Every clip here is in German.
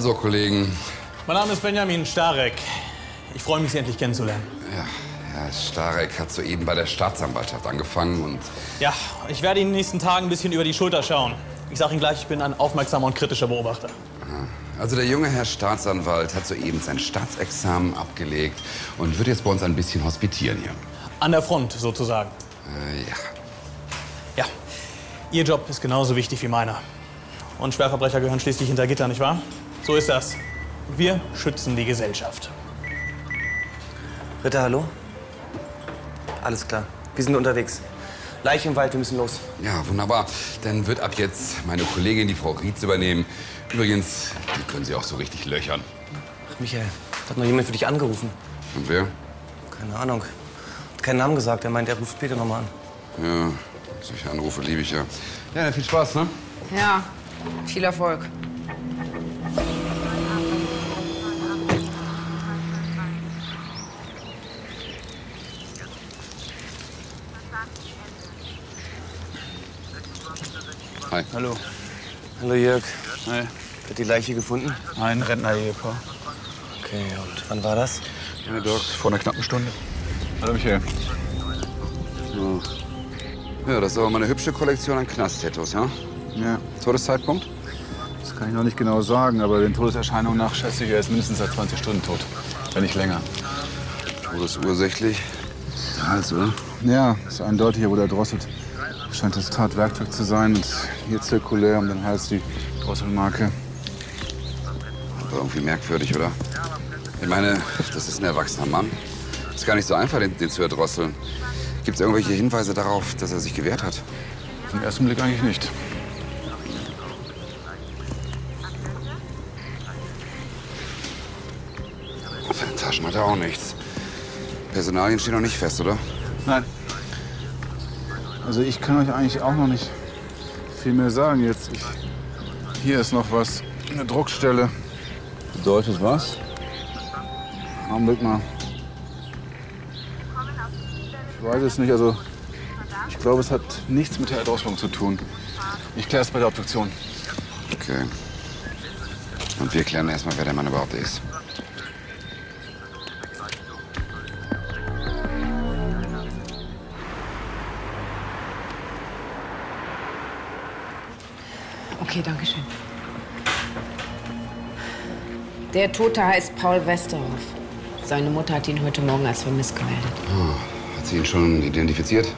Kollegen. Mein Name ist Benjamin Starek. Ich freue mich, Sie endlich kennenzulernen. Ja, Herr Starek hat soeben bei der Staatsanwaltschaft angefangen und Ja, ich werde Ihnen in den nächsten Tagen ein bisschen über die Schulter schauen. Ich sage Ihnen gleich, ich bin ein aufmerksamer und kritischer Beobachter. also der junge Herr Staatsanwalt hat soeben sein Staatsexamen abgelegt und wird jetzt bei uns ein bisschen hospitieren hier. An der Front sozusagen. Äh, ja. Ja, Ihr Job ist genauso wichtig wie meiner. Und Schwerverbrecher gehören schließlich hinter Gitter, nicht wahr? So ist das. Wir schützen die Gesellschaft. Ritter, hallo? Alles klar. Wir sind unterwegs. Leiche im Wald, wir müssen los. Ja, wunderbar. Dann wird ab jetzt meine Kollegin, die Frau Rietz, übernehmen. Übrigens, die können Sie auch so richtig löchern. Ach, Michael, hat noch jemand für dich angerufen? Und wer? Keine Ahnung. Hat keinen Namen gesagt. Er meint, er ruft später nochmal an. Ja, solche Anrufe liebe ich ja. Ja, viel Spaß, ne? Ja, viel Erfolg. Hi. Hallo. Hallo Jörg. Hi. Wird die Leiche gefunden? Ein Rentner-Ehepaar. Okay, und wann war das? Ja, Dirk. Vor einer knappen Stunde. Hallo, Michael. Ja, das ist aber mal eine hübsche Kollektion an Knast-Tattoos, ja? Ja, Todeszeitpunkt? das kann ich noch nicht genau sagen, aber den Todeserscheinungen nach schätze ich, er ist mindestens seit 20 Stunden tot. Wenn nicht länger. Todesursächlich. Hals, oder? Ja, ist eindeutig, hier wurde er drosselt. Scheint das Tatwerkzeug zu sein. Und hier zirkulär um den Hals die Drosselmarke. Aber irgendwie merkwürdig, oder? Ich meine, das ist ein erwachsener Mann. Ist gar nicht so einfach, den, den zu erdrosseln. Gibt es irgendwelche Hinweise darauf, dass er sich gewehrt hat? Auf den ersten Blick eigentlich nicht. Auf seinen Taschen hat er auch nichts. Personalien stehen noch nicht fest, oder? Nein. Also ich kann euch eigentlich auch noch nicht viel mehr sagen jetzt. Ich, hier ist noch was. Eine Druckstelle. Bedeutet was? Augenblick mal. Ich weiß es nicht, also ich glaube, es hat nichts mit der Erdrosselung zu tun. Ich kläre es bei der Obduktion. Okay. Und wir klären erstmal, wer der Mann überhaupt ist. Okay, danke schön. Der Tote heißt Paul Westerhoff. Seine Mutter hat ihn heute Morgen als vermisst gemeldet. Hat sie ihn schon identifiziert?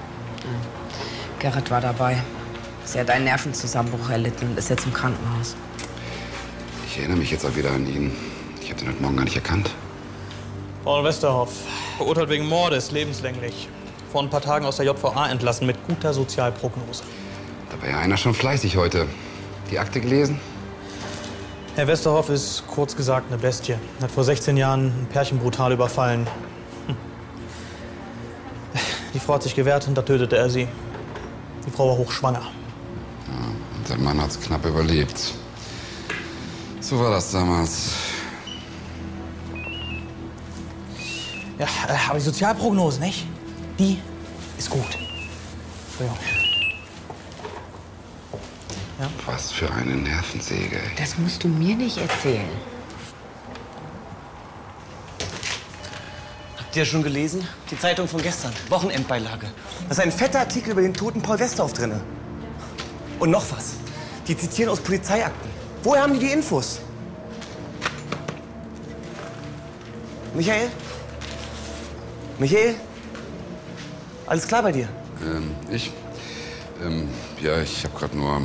Gerrit war dabei. Sie hat einen Nervenzusammenbruch erlitten und ist jetzt im Krankenhaus. Ich erinnere mich jetzt auch wieder an ihn. Ich habe den heute Morgen gar nicht erkannt. Paul Westerhoff, verurteilt wegen Mordes, lebenslänglich. Vor ein paar Tagen aus der JVA entlassen mit guter Sozialprognose. Da war ja einer schon fleißig heute. Die Akte gelesen? Herr Westerhoff ist kurz gesagt eine Bestie. Hat vor 16 Jahren ein Pärchen brutal überfallen. Hm. Die Frau hat sich gewehrt und da tötete er sie. Die Frau war hochschwanger. Und der Mann hat es knapp überlebt. So war das damals. Ja, äh, aber die Sozialprognose, nicht? Die ist gut. Entschuldigung. Was für eine Nervensäge. ey. Das musst du mir nicht erzählen. Habt ihr schon gelesen? Die Zeitung von gestern. Wochenendbeilage. Da ist ein fetter Artikel über den toten Paul Westerhoff drinne. Und noch was. Die zitieren aus Polizeiakten. Woher haben die die Infos? Michael? Michael? Alles klar bei dir? Ähm, ich? Ähm, ja, ich habe gerade nur.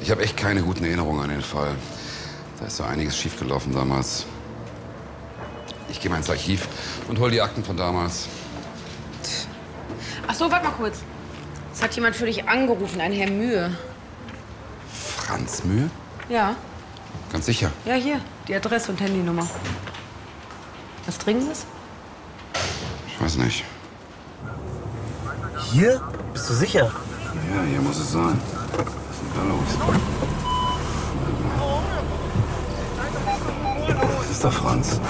Ich habe echt keine guten Erinnerungen an den Fall. Da ist so einiges schiefgelaufen damals. Ich gehe mal ins Archiv und hol die Akten von damals. Ach so, warte mal kurz. Es hat jemand für dich angerufen, ein Herr Mühe. Franz Mühe? Ja, Ganz sicher. ja, hier. Die Adresse und Handynummer. Was Dringendes? Ich weiß nicht. Hier? Bist du sicher? Ja, hier muss es sein. Was ist denn da los? Das ist der Franz.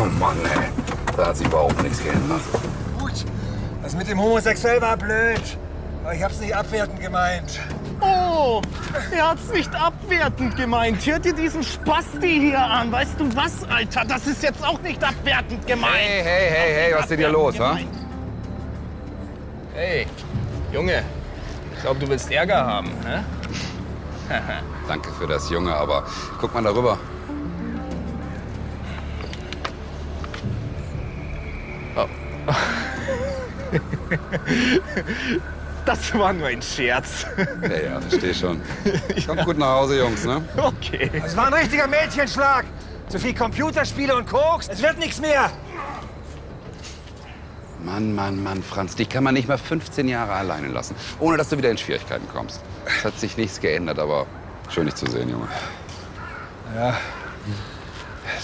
Oh Mann, ey. Da hat sich überhaupt nichts geändert. Gut, das mit dem Homosexuell war blöd. Aber ich hab's nicht abwertend gemeint. Oh! Er hat's nicht abwertend gemeint. Hört ihr diesen Spasti hier an? Weißt du was, Alter? Das ist jetzt auch nicht abwertend gemeint. Hey, hey, hey, hey, was ist denn hier los, ha? Hey, Junge. Ich glaube, du willst Ärger haben, hä? Danke für das Junge, aber guck mal darüber. Das war nur ein Scherz. Ja, ja, versteh schon. Kommt gut nach Hause, Jungs, ne? Okay. Es war ein richtiger Mädchenschlag. Zu viel Computerspiele und Koks. Es wird nichts mehr. Mann, Mann, Mann, Franz, dich kann man nicht mal 15 Jahre alleine lassen, ohne dass du wieder in Schwierigkeiten kommst. Es hat sich nichts geändert, aber schön dich zu sehen, Junge.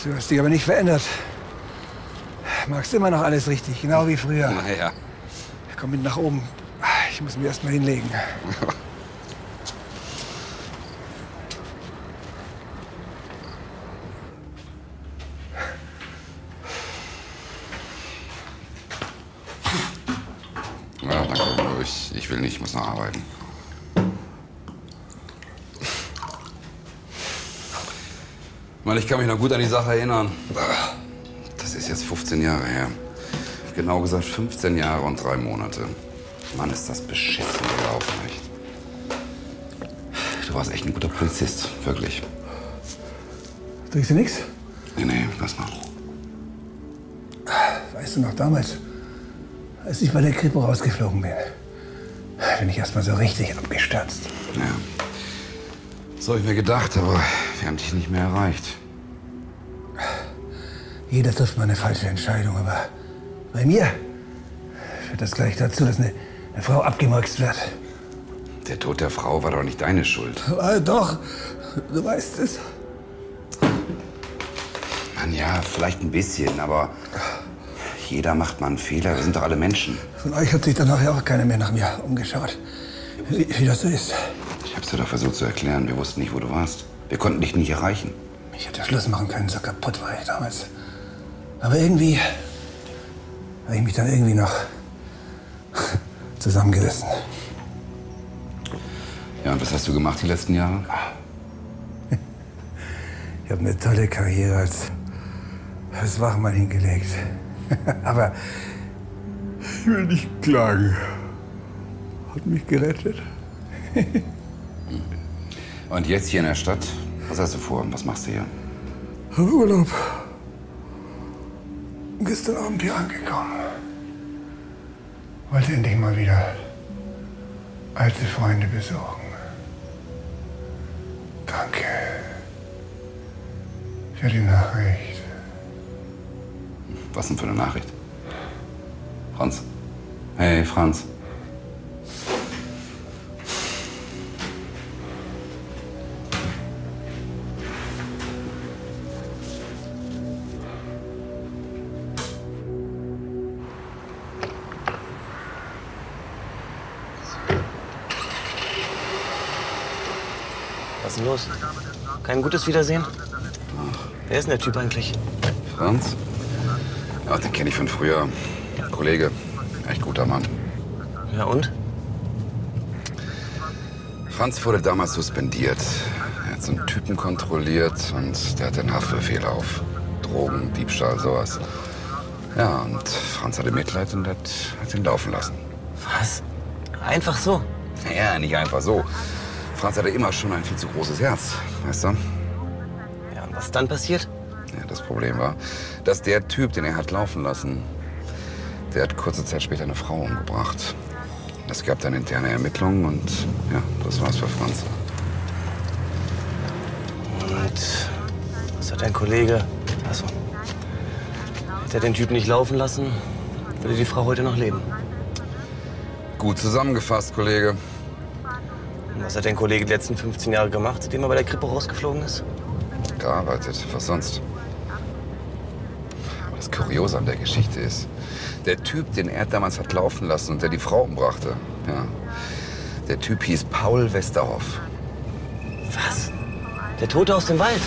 Du hast dich aber nicht verändert. Magst immer noch alles richtig, genau wie früher. Naja, Komm mit nach oben. Ich muss mich erst mal hinlegen. ja, danke. Ich, ich nicht, ich. Mann, ich kann mich noch gut an die Sache erinnern. Das ist jetzt 15 Jahre her. Genau gesagt 15 Jahre und drei Monate. Mann, ist das beschissen gelaufen, echt. Du warst echt ein guter Polizist, wirklich. Trinkst du nichts? Nee, nee, lass mal. Weißt du noch damals, als ich bei der Kripo rausgeflogen bin? Bin ich erst mal so richtig abgestürzt. Ja. So habe ich mir gedacht, aber wir haben dich nicht mehr erreicht. Jeder trifft mal eine falsche Entscheidung, aber bei mir führt das gleich dazu, dass eine, eine Frau abgemurkst wird. Der Tod der Frau war doch nicht deine Schuld. Ah, doch, du weißt es. Mann, ja, vielleicht ein bisschen, aber jeder macht mal einen Fehler. Wir sind doch alle Menschen. Von euch hat sich dann nachher auch keiner mehr nach mir umgeschaut. Wie, wie das so ist. Ich hab's dir doch versucht zu erklären. Wir wussten nicht, wo du warst. Wir konnten dich nicht erreichen. Ich hätte Schluss machen können, so kaputt war ich damals. Aber irgendwie habe ich mich dann irgendwie noch zusammengerissen. Ja, und was hast du gemacht die letzten Jahre? Ich habe eine tolle Karriere als, als Wachmann hingelegt. Aber ich will nicht klagen. Hat mich gerettet. Und jetzt hier in der Stadt? Was hast du vor? Was machst du hier? Hab Urlaub. Gestern Abend hier angekommen. Wollte endlich mal wieder alte Freunde besuchen. Danke für die Nachricht. Was denn für eine Nachricht? Franz. Hey, Franz. Was ist denn los? Kein gutes Wiedersehen? Wer ist denn der Typ eigentlich? Franz? Ja, den kenne ich von früher. Kollege. Echt guter Mann. Ja und? Franz wurde damals suspendiert. Er hat so einen Typen kontrolliert und der hatte einen Haftbefehl auf. Drogen, Diebstahl, sowas. Ja, und Franz hatte Mitleid und hat, hat ihn laufen lassen. Was? Einfach so? Ja, nicht einfach so. Franz hatte immer schon ein viel zu großes Herz, weißt du? Ja, und was dann passiert? Ja, das Problem war, dass der Typ, den er hat laufen lassen, der hat kurze Zeit später eine Frau umgebracht. Es gab dann interne Ermittlungen und ja, das war's für Franz. Und was hat dein Kollege? Achso. Hätte er den Typen nicht laufen lassen, würde die Frau heute noch leben. Gut zusammengefasst, Kollege. Und was hat dein Kollege die letzten 15 Jahre gemacht, seitdem er bei der Krippe rausgeflogen ist? Gearbeitet, was sonst? Aber Kuriose an der Geschichte ist, der Typ, den er damals hat laufen lassen und der die Frau umbrachte, ja, der Typ hieß Paul Westerhoff. Was? Der Tote aus dem Wald?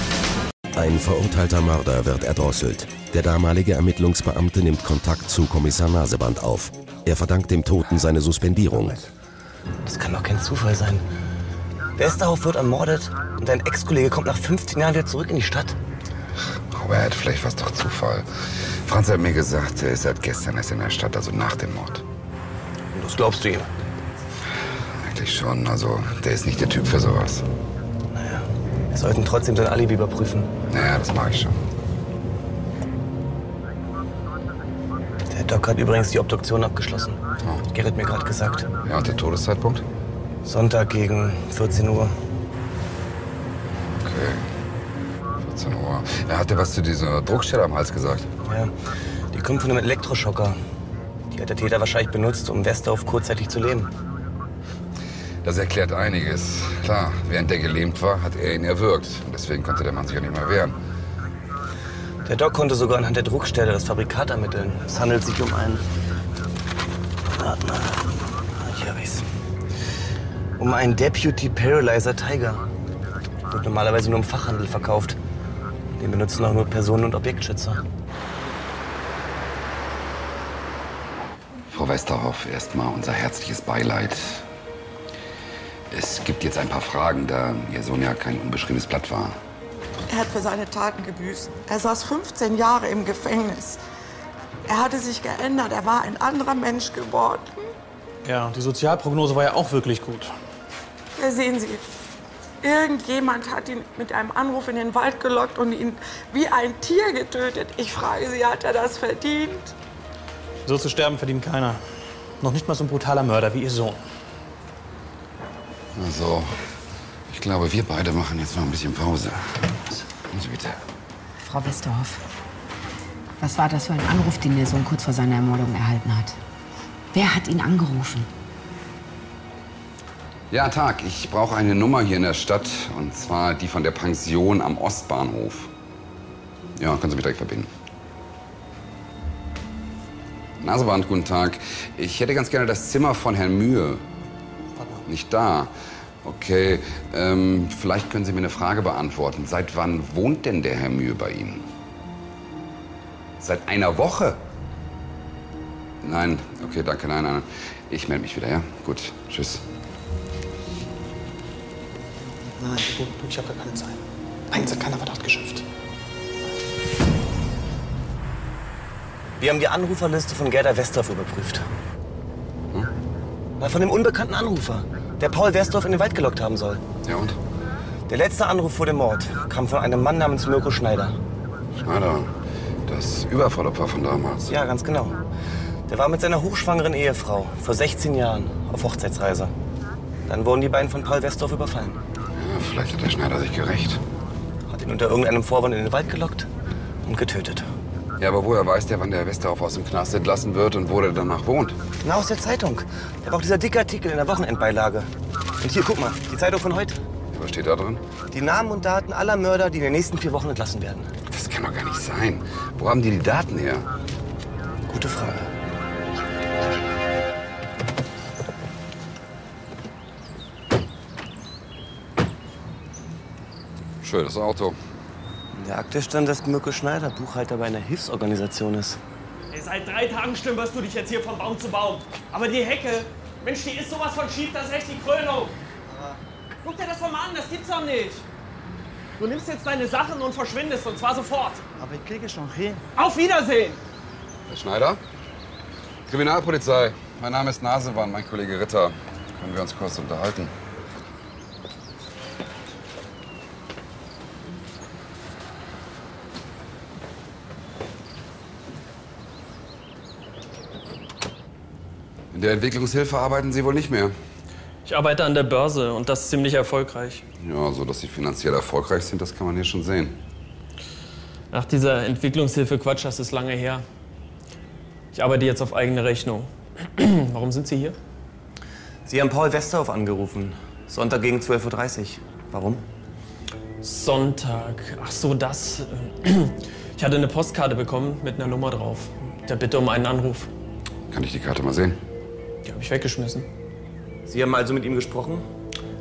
Ein verurteilter Mörder wird erdrosselt. Der damalige Ermittlungsbeamte nimmt Kontakt zu Kommissar Naseband auf. Er verdankt dem Toten seine Suspendierung. Das kann doch kein Zufall sein. Westerhoff wird ermordet und dein Ex-Kollege kommt nach 15 Jahren wieder zurück in die Stadt. Robert, vielleicht war es doch Zufall. Franz hat mir gesagt, er ist seit gestern erst in der Stadt, also nach dem Mord. Und das glaubst du ihm? Eigentlich schon, also der ist nicht der Typ für sowas. Naja, wir sollten trotzdem sein Alibi überprüfen. Naja, das mache ich schon. Der Doc hat übrigens die Obduktion abgeschlossen. Hat Gerrit mir gerade gesagt. Ja, und der Todeszeitpunkt? Sonntag gegen 14 Uhr. Okay. 14 Uhr. Er hatte was zu dieser Druckstelle am Hals gesagt. Ja, die kommt von einem Elektroschocker. Die hat der Täter wahrscheinlich benutzt, um Westerhoff kurzzeitig zu leben. Das erklärt einiges. Klar, während der gelähmt war, hat er ihn erwürgt. Und deswegen konnte der Mann sich ja nicht mehr wehren. Der Doc konnte sogar anhand der Druckstelle das Fabrikat ermitteln. Es handelt sich um einen. Warte mal. Hier hab ich's. Um einen Deputy Paralyzer Tiger. Wird normalerweise nur im Fachhandel verkauft. Den benutzen auch nur Personen- und Objektschützer. Frau Westerhoff, erstmal unser herzliches Beileid. Es gibt jetzt ein paar Fragen, da Ihr Sohn ja kein unbeschriebenes Blatt war. Er hat für seine Taten gebüßt. Er saß 15 Jahre im Gefängnis. Er hatte sich geändert. Er war ein anderer Mensch geworden. Ja, und die Sozialprognose war ja auch wirklich gut. Ja, sehen Sie, irgendjemand hat ihn mit einem Anruf in den Wald gelockt und ihn wie ein Tier getötet. Ich frage Sie, hat er das verdient? So zu sterben verdient keiner. Noch nicht mal so ein brutaler Mörder wie Ihr Sohn. Also, ich glaube, wir beide machen jetzt noch ein bisschen Pause. Kommen Sie bitte. Frau Westerhoff, was war das für ein Anruf, den Ihr Sohn kurz vor seiner Ermordung erhalten hat? Wer hat ihn angerufen? Ja, Tag. Ich brauche eine Nummer hier in der Stadt. Und zwar die von der Pension am Ostbahnhof. Ja, können Sie mich direkt verbinden. Naseband, guten Tag. Ich hätte ganz gerne das Zimmer von Herrn Mühe. Nicht da. Okay, ähm, vielleicht können Sie mir eine Frage beantworten. Seit wann wohnt denn der Herr Mühe bei Ihnen? Seit einer Woche? Nein, okay, danke, nein, nein. Ich melde mich wieder, ja? Gut, tschüss. Nein, ich habe gar keine Zeit. Eins hat keiner Verdacht geschöpft. Wir haben die Anruferliste von Gerda Westorf überprüft. Na, von dem unbekannten Anrufer, der Paul Westorf in den Wald gelockt haben soll. Ja und? Der letzte Anruf vor dem Mord kam von einem Mann namens Mirko Schneider. Schneider, das Überfallopfer von damals. Ja, ganz genau. Der war mit seiner hochschwangeren Ehefrau vor 16 Jahren auf Hochzeitsreise. Dann wurden die beiden von Paul Westorf überfallen. Ja, vielleicht hat der Schneider sich gerecht. Hat ihn unter irgendeinem Vorwand in den Wald gelockt und getötet. Ja, aber woher weiß der, wann der Westerhoff aus dem Knast entlassen wird und wo der danach wohnt? Na, aus der Zeitung. Da war auch dieser dicke Artikel in der Wochenendbeilage. Und hier, guck mal, die Zeitung von heute. Was steht da drin? Die Namen und Daten aller Mörder, die in den nächsten vier Wochen entlassen werden. Das kann doch gar nicht sein. Wo haben die die Daten her? Gute Frage. Schönes Auto. Der Akte stand, dass Mirko Schneider Buchhalter bei einer Hilfsorganisation ist. Ey, seit drei Tagen stümperst du dich jetzt hier von Baum zu Baum. Aber die Hecke, Mensch, die ist sowas von schief, das ist echt die Krönung. Guck dir das doch mal an, das gibt's doch nicht. Du nimmst jetzt deine Sachen und verschwindest, und zwar sofort. Aber ich kriege es noch hin. Auf Wiedersehen! Herr Schneider? Kriminalpolizei. Mein Name ist Nasewan, mein Kollege Ritter. Können wir uns kurz unterhalten? In der Entwicklungshilfe arbeiten Sie wohl nicht mehr. Ich arbeite an der Börse und das ziemlich erfolgreich. Ja, so dass Sie finanziell erfolgreich sind, das kann man hier schon sehen. Nach dieser Entwicklungshilfe-Quatsch, das ist lange her. Ich arbeite jetzt auf eigene Rechnung. Warum sind Sie hier? Sie haben Paul Westerhoff angerufen. Sonntag gegen 12.30 Uhr. Warum? Sonntag. Ach so, das. Ich hatte eine Postkarte bekommen mit einer Nummer drauf. Der Bitte um einen Anruf. Kann ich die Karte mal sehen? Die habe ich weggeschmissen. Sie haben also mit ihm gesprochen?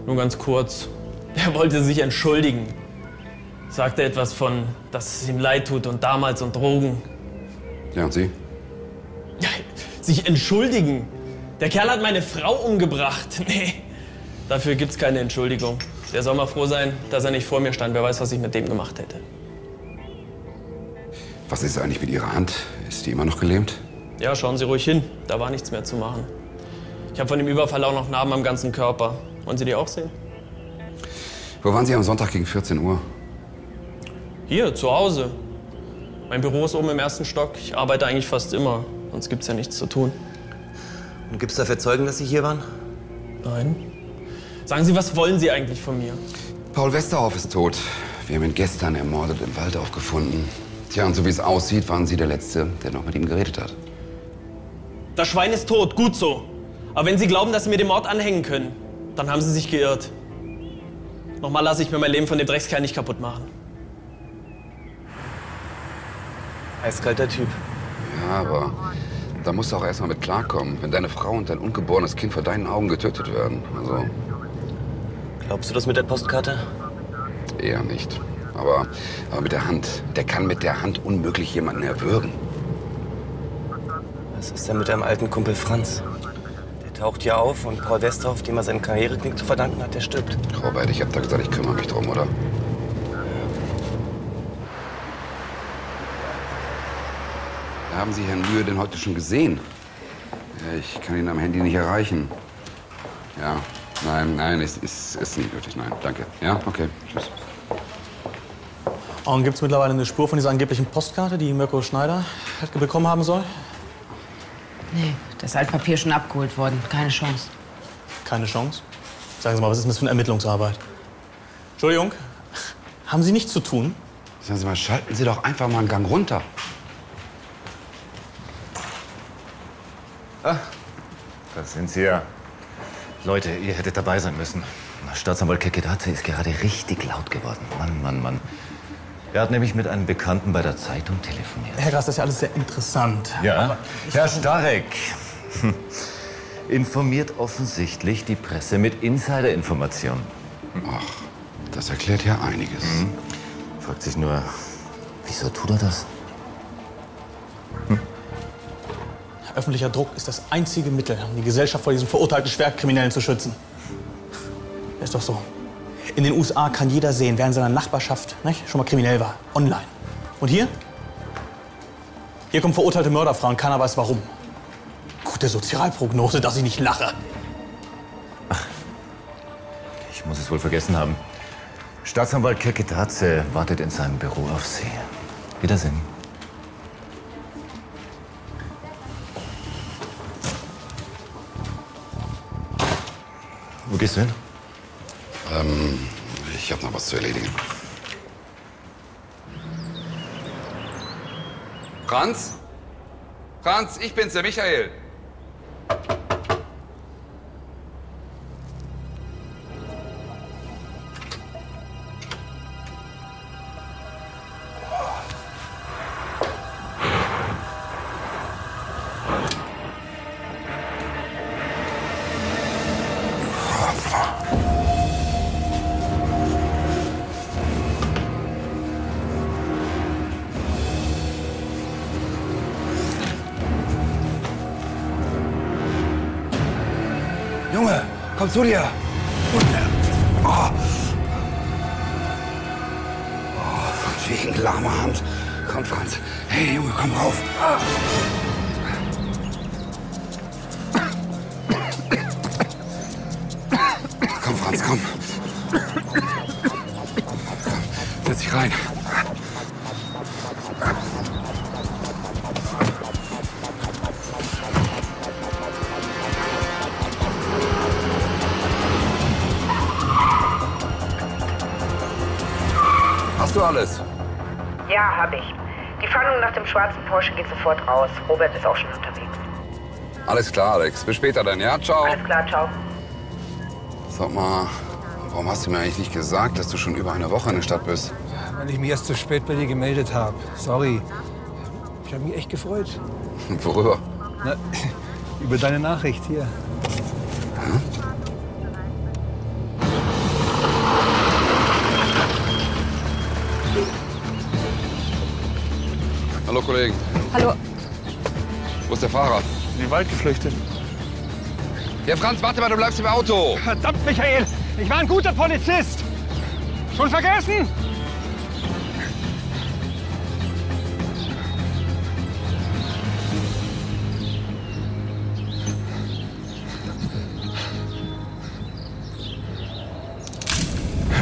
Nur ganz kurz. Er wollte sich entschuldigen. Sagte etwas von, dass es ihm leid tut und damals und Drogen. Ja, und Sie? Sich entschuldigen? Der Kerl hat meine Frau umgebracht. Nee. Dafür gibt's keine Entschuldigung. Der soll mal froh sein, dass er nicht vor mir stand. Wer weiß, was ich mit dem gemacht hätte. Was ist eigentlich mit Ihrer Hand? Ist die immer noch gelähmt? Ja, schauen Sie ruhig hin. Da war nichts mehr zu machen. Ich habe von dem Überfall auch noch Narben am ganzen Körper. Wollen Sie die auch sehen? Wo waren Sie am Sonntag gegen 14 Uhr? Hier, zu Hause. Mein Büro ist oben im ersten Stock. Ich arbeite eigentlich fast immer. Sonst gibt's ja nichts zu tun. Und gibt's dafür Zeugen, dass Sie hier waren? Nein. Sagen Sie, was wollen Sie eigentlich von mir? Paul Westerhoff ist tot. Wir haben ihn gestern ermordet im Wald aufgefunden. Tja, und so wie es aussieht, waren Sie der Letzte, der noch mit ihm geredet hat. Das Schwein ist tot, gut so. Aber wenn Sie glauben, dass Sie mir den Mord anhängen können, dann haben Sie sich geirrt. Nochmal lasse ich mir mein Leben von dem Dreckskerl nicht kaputt machen. Eiskalter Typ. Ja, aber da musst du auch erstmal mit klarkommen, wenn deine Frau und dein ungeborenes Kind vor deinen Augen getötet werden. Also Glaubst du das mit der Postkarte? eher nicht. Aber, aber mit der Hand. Der kann mit der Hand unmöglich jemanden erwürgen. Was ist denn mit deinem alten Kumpel Franz? Der taucht hier auf und Paul Westerhoff, dem er seinen Karriereknick zu verdanken hat, der stirbt. Robert, ich hab da gesagt, ich kümmere mich drum, oder? Haben Sie Herrn Lühe denn heute schon gesehen? Ich kann ihn am Handy nicht erreichen. Ja, nein, nein, ist, ist, ist nicht nötig, nein, danke. Ja, okay, tschüss. Und gibt es mittlerweile eine Spur von dieser angeblichen Postkarte, die Mirko Schneider bekommen haben soll? Nee, das Altpapier schon abgeholt worden. Keine Chance. Keine Chance. Sagen Sie mal, was ist denn das für eine Ermittlungsarbeit? Entschuldigung, haben Sie nichts zu tun? Sagen Sie mal, schalten Sie doch einfach mal einen Gang runter. Ah, das sind Sie ja. Leute, ihr hättet dabei sein müssen. Staatsanwalt Kekedaze ist gerade richtig laut geworden. Mann, Mann, Mann. Er hat nämlich mit einem Bekannten bei der Zeitung telefoniert. Herr Gras, das ist ja alles sehr interessant. Ja? Herr Starek informiert offensichtlich die Presse mit Insiderinformationen. Ach, das erklärt ja einiges. Mhm. Fragt sich nur, wieso tut er das? Öffentlicher Druck ist das einzige Mittel, um die Gesellschaft vor diesen verurteilten Schwerkriminellen zu schützen. Ist doch so. In den USA kann jeder sehen, wer in seiner Nachbarschaft nicht, schon mal kriminell war. Online. Und hier? Hier kommen verurteilte Mörderfrauen keiner weiß warum. Gute Sozialprognose, dass ich nicht lache. Ich muss es wohl vergessen haben. Staatsanwalt Kekedaze wartet in seinem Büro auf Sie. Wiedersehen. Wo gehst du hin? Ähm, ich habe noch was zu erledigen. Franz? Franz, ich bin's, der Michael. Komm zu dir. Oh. Oh, von wegen lahmer Hand. Komm, Franz. Hey, Junge, komm rauf. Komm, Franz, komm. Komm, setz dich rein. Habe ich. Die Fahndung nach dem schwarzen Porsche geht sofort raus. Robert ist auch schon unterwegs. Alles klar, Alex. Bis später dann, ja? Ciao. Alles klar, ciao. Sag mal, warum hast du mir eigentlich nicht gesagt, dass du schon über eine Woche in der Stadt bist? Weil ich mich erst zu spät bei dir gemeldet habe. Sorry. Ich habe mich echt gefreut. Worüber? Na, über deine Nachricht hier. Hallo, Kollegen. Hallo. Wo ist der Fahrer? In den Wald geflüchtet. Ja, Franz, warte mal, du bleibst im Auto. Verdammt, Michael! Ich war ein guter Polizist! Schon vergessen?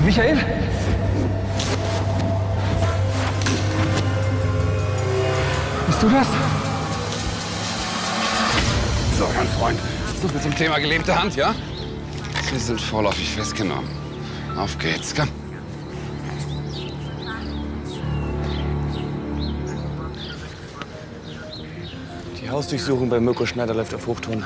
Michael? Du das? So, mein Freund, so viel zum Thema gelähmte Hand, ja? Sie sind vorläufig festgenommen. Auf geht's, komm. Die Hausdurchsuchung bei Mirko Schneider läuft auf Hochtouren.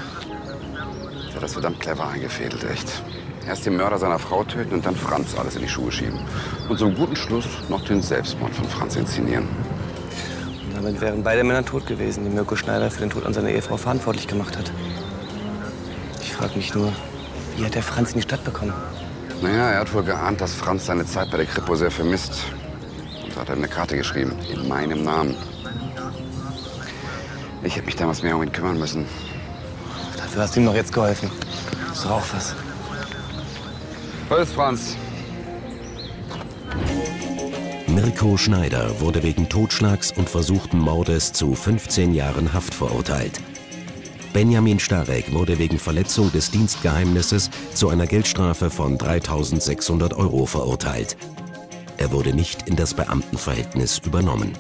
Der hat das verdammt clever eingefädelt, echt. Erst den Mörder seiner Frau töten und dann Franz alles in die Schuhe schieben. Und zum guten Schluss noch den Selbstmord von Franz inszenieren. Damit wären beide Männer tot gewesen, die Mirko Schneider für den Tod an seiner Ehefrau verantwortlich gemacht hat. Ich frage mich nur, wie hat der Franz in die Stadt bekommen? Naja, er hat wohl geahnt, dass Franz seine Zeit bei der Kripo sehr vermisst. Und so hat er eine Karte geschrieben, in meinem Namen. Ich hätte mich damals mehr um ihn kümmern müssen. Dafür hast du ihm noch jetzt geholfen. Ist doch auch was. Was ist Franz? Mirko Schneider wurde wegen Totschlags und versuchten Mordes zu 15 Jahren Haft verurteilt. Benjamin Starek wurde wegen Verletzung des Dienstgeheimnisses zu einer Geldstrafe von 3600 Euro verurteilt. Er wurde nicht in das Beamtenverhältnis übernommen.